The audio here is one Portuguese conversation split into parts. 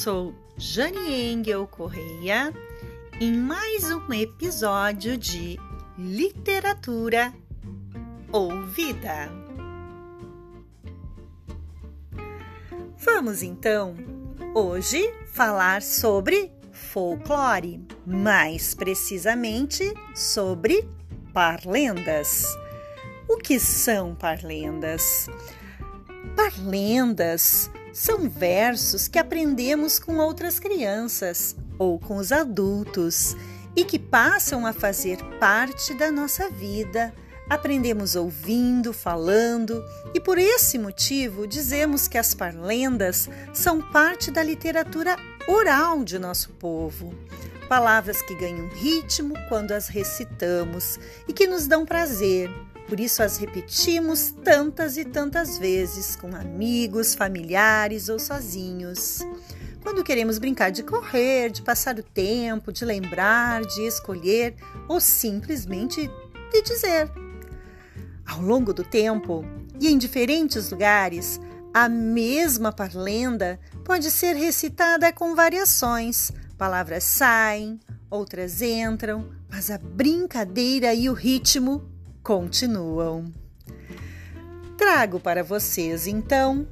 sou Jane Engel Correia em mais um episódio de Literatura Ouvida. Vamos então hoje falar sobre folclore, mais precisamente sobre parlendas. O que são parlendas? Parlendas são versos que aprendemos com outras crianças ou com os adultos e que passam a fazer parte da nossa vida. Aprendemos ouvindo, falando, e por esse motivo dizemos que as parlendas são parte da literatura oral de nosso povo. Palavras que ganham ritmo quando as recitamos e que nos dão prazer, por isso as repetimos tantas e tantas vezes com amigos, familiares ou sozinhos. Quando queremos brincar de correr, de passar o tempo, de lembrar, de escolher ou simplesmente de dizer. Ao longo do tempo e em diferentes lugares, a mesma parlenda pode ser recitada com variações. Palavras saem, outras entram, mas a brincadeira e o ritmo continuam. Trago para vocês então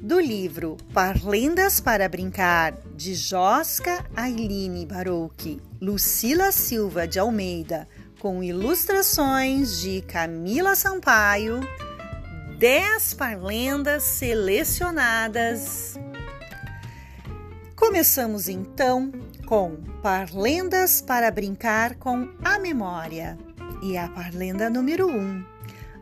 do livro Parlendas para Brincar de Josca Ailine Barouque, Lucila Silva de Almeida, com ilustrações de Camila Sampaio, 10 parlendas selecionadas. Começamos então com Parlendas para Brincar com a Memória e a parlenda número 1. Um.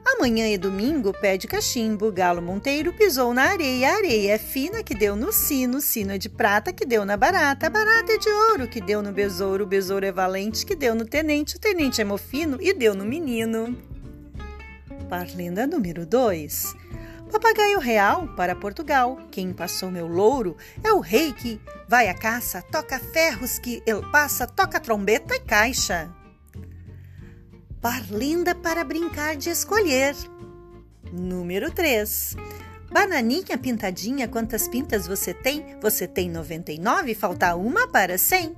Amanhã é domingo, pé de cachimbo, galo monteiro pisou na areia, a areia é fina que deu no sino, sino é de prata que deu na barata, barata é de ouro que deu no besouro, o besouro é valente que deu no tenente, o tenente é mofino e deu no menino. Parlenda número 2. Papagaio real para Portugal. Quem passou meu louro é o rei que vai à caça, toca ferros que ele passa, toca trombeta e caixa. Parlinda para brincar de escolher. Número 3. Bananinha pintadinha, quantas pintas você tem? Você tem 99, falta uma para 100.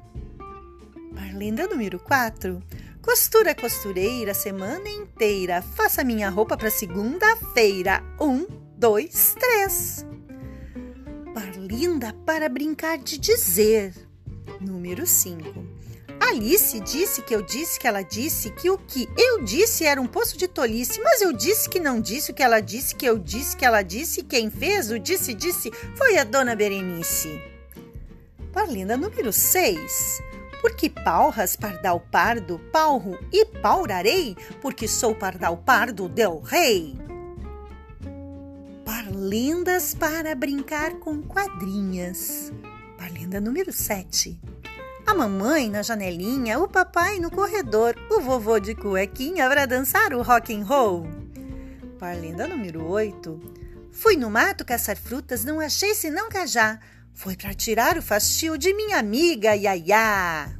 Parlinda número 4. Costura costureira semana inteira. Faça minha roupa para segunda-feira. Um, dois, três. Parlinda para brincar de dizer. Número 5. Alice disse que eu disse que ela disse que o que eu disse era um poço de tolice, mas eu disse que não disse o que ela disse que eu disse que ela disse. Quem fez o disse disse foi a dona Berenice. Parlinda número 6. Porque palras pardal pardo, palro e paurarei, porque sou pardal pardo del rei. Parlindas para brincar com quadrinhas. Parlinda número 7 a mamãe na janelinha, o papai no corredor, o vovô de cuequinha para dançar o rock and roll. Parlenda número 8. Fui no mato caçar frutas, não achei senão cajá. Foi para tirar o fastio de minha amiga Yaya.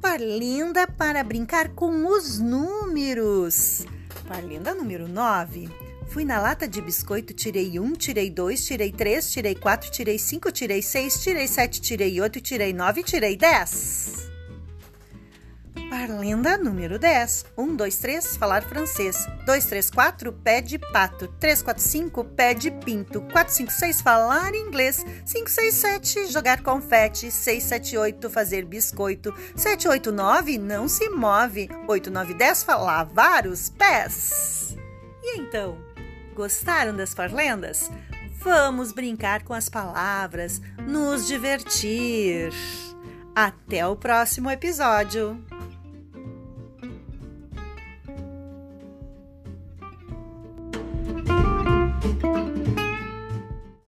Parlinda para brincar com os números. Parlinda número 9. Fui na lata de biscoito, tirei um, tirei dois, tirei três, tirei quatro, tirei cinco, tirei seis, tirei sete, tirei oito, tirei nove, tirei dez. Parlenda número 10. 1, 2, 3, falar francês. 2, 3, 4, pé de pato. 3, 4, 5, pé de pinto. 4, 5, 6, falar inglês. 5, 6, 7, jogar confete. 6, 7, 8, fazer biscoito. 7, 8, 9, não se move. 8, 9, 10, lavar os pés. E então? Gostaram das parlendas? Vamos brincar com as palavras, nos divertir. Até o próximo episódio!